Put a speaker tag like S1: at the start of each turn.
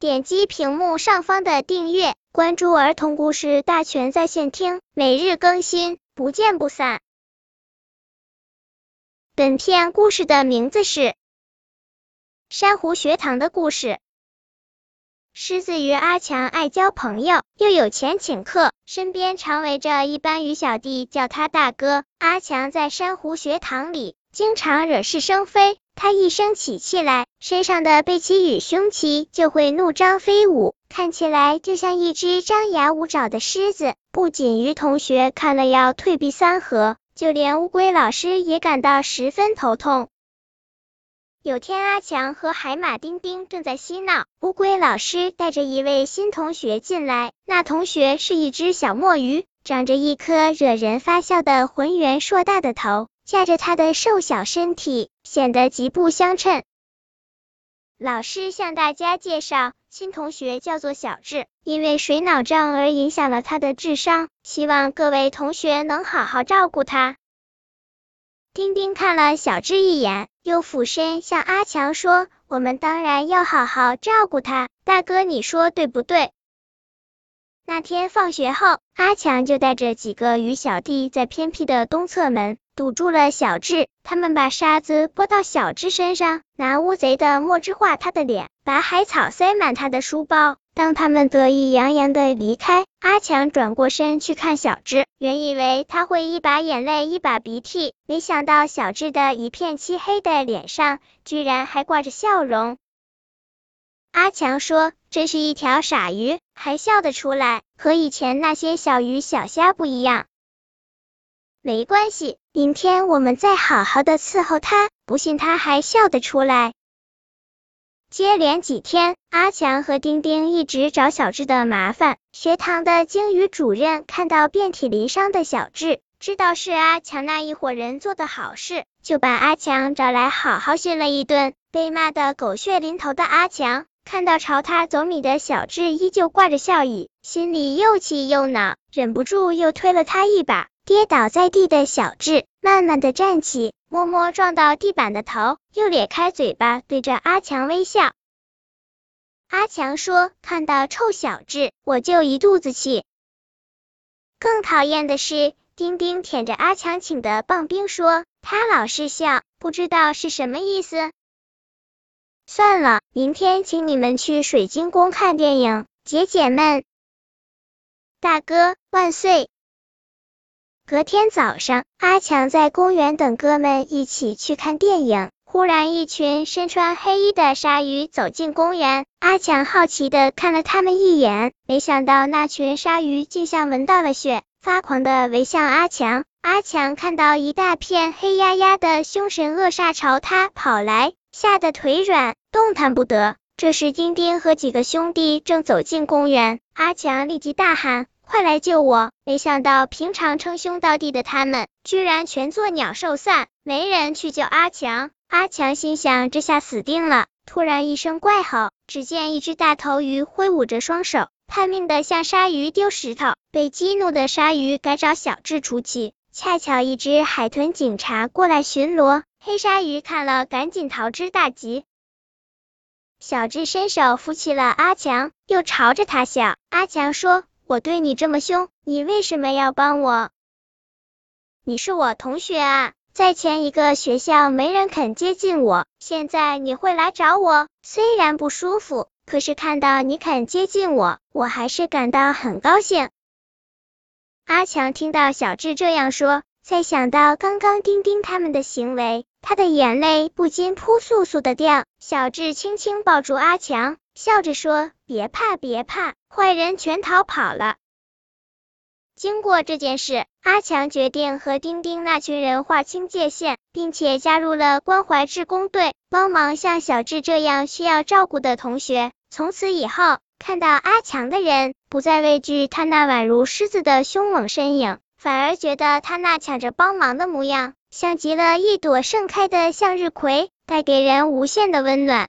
S1: 点击屏幕上方的订阅，关注儿童故事大全在线听，每日更新，不见不散。本片故事的名字是《珊瑚学堂的故事》。狮子鱼阿强爱交朋友，又有钱请客，身边常围着一班鱼小弟，叫他大哥。阿强在珊瑚学堂里经常惹是生非，他一生起气来，身上的背鳍与胸鳍就会怒张飞舞，看起来就像一只张牙舞爪的狮子。不仅鱼同学看了要退避三合，就连乌龟老师也感到十分头痛。有天，阿强和海马丁丁正在嬉闹，乌龟老师带着一位新同学进来。那同学是一只小墨鱼，长着一颗惹人发笑的浑圆硕大的头，架着他的瘦小身体，显得极不相称。老师向大家介绍，新同学叫做小智，因为水脑症而影响了他的智商，希望各位同学能好好照顾他。丁丁看了小智一眼，又俯身向阿强说：“我们当然要好好照顾他，大哥，你说对不对？”那天放学后，阿强就带着几个鱼小弟在偏僻的东侧门堵住了小智。他们把沙子泼到小智身上，拿乌贼的墨汁画他的脸，把海草塞满他的书包。当他们得意洋洋的离开，阿强转过身去看小智，原以为他会一把眼泪一把鼻涕，没想到小智的一片漆黑的脸上居然还挂着笑容。阿强说：“真是一条傻鱼，还笑得出来，和以前那些小鱼小虾不一样。”没关系，明天我们再好好的伺候他，不信他还笑得出来。接连几天，阿强和丁丁一直找小智的麻烦。学堂的鲸鱼主任看到遍体鳞伤的小智，知道是阿强那一伙人做的好事，就把阿强找来好好训了一顿。被骂得狗血淋头的阿强，看到朝他走米的小智依旧挂着笑意，心里又气又恼，忍不住又推了他一把。跌倒在地的小智慢慢的站起，摸摸撞到地板的头，又咧开嘴巴对着阿强微笑。阿强说：“看到臭小智，我就一肚子气。”更讨厌的是，丁丁舔着阿强请的棒冰说：“他老是笑，不知道是什么意思。”算了，明天请你们去水晶宫看电影，解解闷。大哥万岁！隔天早上，阿强在公园等哥们一起去看电影。忽然，一群身穿黑衣的鲨鱼走进公园。阿强好奇的看了他们一眼，没想到那群鲨鱼竟像闻到了血，发狂的围向阿强。阿强看到一大片黑压压的凶神恶煞朝他跑来，吓得腿软，动弹不得。这时，丁丁和几个兄弟正走进公园，阿强立即大喊。快来救我！没想到平常称兄道弟的他们，居然全作鸟兽散，没人去救阿强。阿强心想，这下死定了。突然一声怪吼，只见一只大头鱼挥舞着双手，拼命的向鲨鱼丢石头。被激怒的鲨鱼该找小智出气，恰巧一只海豚警察过来巡逻，黑鲨鱼看了赶紧逃之大吉。小智伸手扶起了阿强，又朝着他笑。阿强说。我对你这么凶，你为什么要帮我？你是我同学啊，在前一个学校没人肯接近我，现在你会来找我，虽然不舒服，可是看到你肯接近我，我还是感到很高兴。阿强听到小智这样说，再想到刚刚丁丁他们的行为，他的眼泪不禁扑簌簌的掉。小智轻轻抱住阿强。笑着说：“别怕，别怕，坏人全逃跑了。”经过这件事，阿强决定和丁丁那群人划清界限，并且加入了关怀志工队，帮忙像小智这样需要照顾的同学。从此以后，看到阿强的人不再畏惧他那宛如狮子的凶猛身影，反而觉得他那抢着帮忙的模样，像极了一朵盛开的向日葵，带给人无限的温暖。